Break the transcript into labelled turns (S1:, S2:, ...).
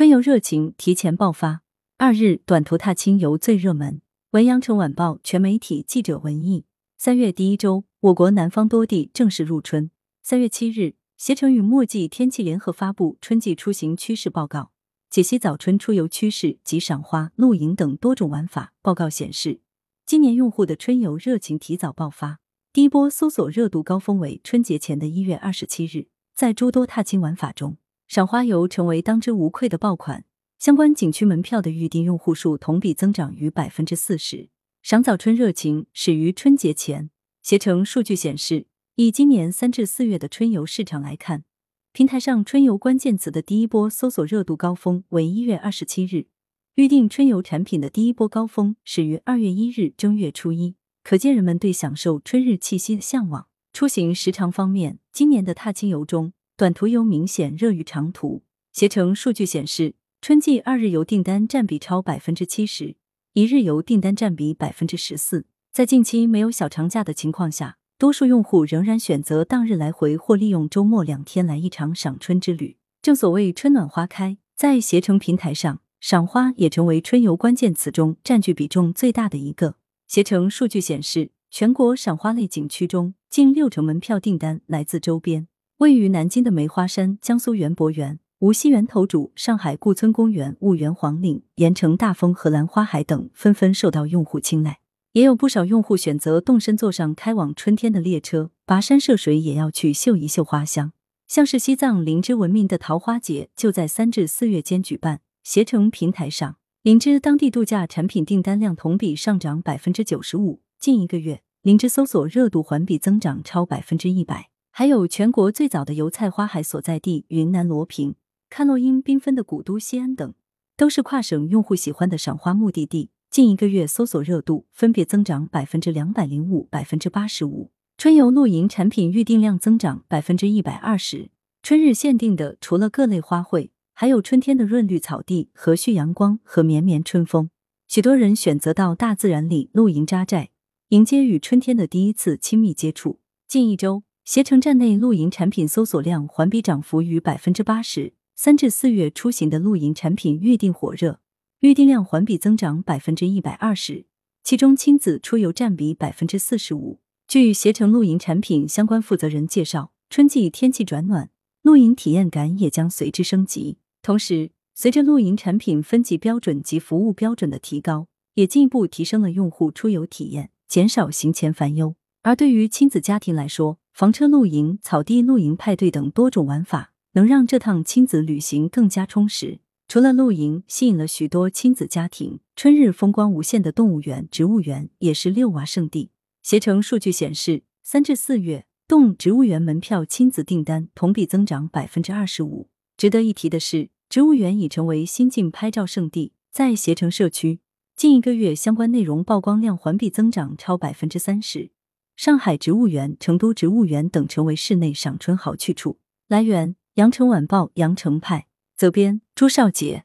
S1: 春游热情提前爆发。二日，短途踏青游最热门。文阳城晚报全媒体记者文艺。三月第一周，我国南方多地正式入春。三月七日，携程与墨迹天气联合发布春季出行趋势报告，解析早春出游趋势及赏花、露营等多种玩法。报告显示，今年用户的春游热情提早爆发，第一波搜索热度高峰为春节前的一月二十七日。在诸多踏青玩法中，赏花游成为当之无愧的爆款。相关景区门票的预订用户数同比增长逾百分之四十，赏早春热情始于春节前。携程数据显示，以今年三至四月的春游市场来看，平台上春游关键词的第一波搜索热度高峰为一月二十七日，预订春游产品的第一波高峰始于二月一日正月初一，可见人们对享受春日气息的向往。出行时长方面，今年的踏青游中，短途游明显热于长途。携程数据显示。春季二日游订单占比超百分之七十，一日游订单占比百分之十四。在近期没有小长假的情况下，多数用户仍然选择当日来回或利用周末两天来一场赏春之旅。正所谓春暖花开，在携程平台上，赏花也成为春游关键词中占据比重最大的一个。携程数据显示，全国赏花类景区中，近六成门票订单来自周边。位于南京的梅花山、江苏园博园。无锡园头渚、上海顾村公园、婺源黄岭、盐城大丰、荷兰花海等纷纷受到用户青睐，也有不少用户选择动身坐上开往春天的列车，跋山涉水也要去嗅一嗅花香。像是西藏林芝闻名的桃花节，就在三至四月间举办。携程平台上，林芝当地度假产品订单量同比上涨百分之九十五，近一个月，林芝搜索热度环比增长超百分之一百。还有全国最早的油菜花海所在地云南罗平。看落英缤纷的古都西安等，都是跨省用户喜欢的赏花目的地。近一个月搜索热度分别增长百分之两百零五、百分之八十五。春游露营产品预订量增长百分之一百二十。春日限定的除了各类花卉，还有春天的润绿草地、和煦阳光和绵绵春风。许多人选择到大自然里露营扎寨，迎接与春天的第一次亲密接触。近一周，携程站内露营产品搜索量环比涨幅逾百分之八十。三至四月出行的露营产品预订火热，预订量环比增长百分之一百二十，其中亲子出游占比百分之四十五。据携程露营产品相关负责人介绍，春季天气转暖，露营体验感也将随之升级。同时，随着露营产品分级标准及服务标准的提高，也进一步提升了用户出游体验，减少行前烦忧。而对于亲子家庭来说，房车露营、草地露营、派对等多种玩法。能让这趟亲子旅行更加充实。除了露营，吸引了许多亲子家庭。春日风光无限的动物园、植物园也是遛娃圣地。携程数据显示，三至四月动植物园门票亲子订单同比增长百分之二十五。值得一提的是，植物园已成为新晋拍照圣地。在携程社区，近一个月相关内容曝光量环比增长超百分之三十。上海植物园、成都植物园等成为室内赏春好去处。来源。羊城晚报羊城派责编朱少杰。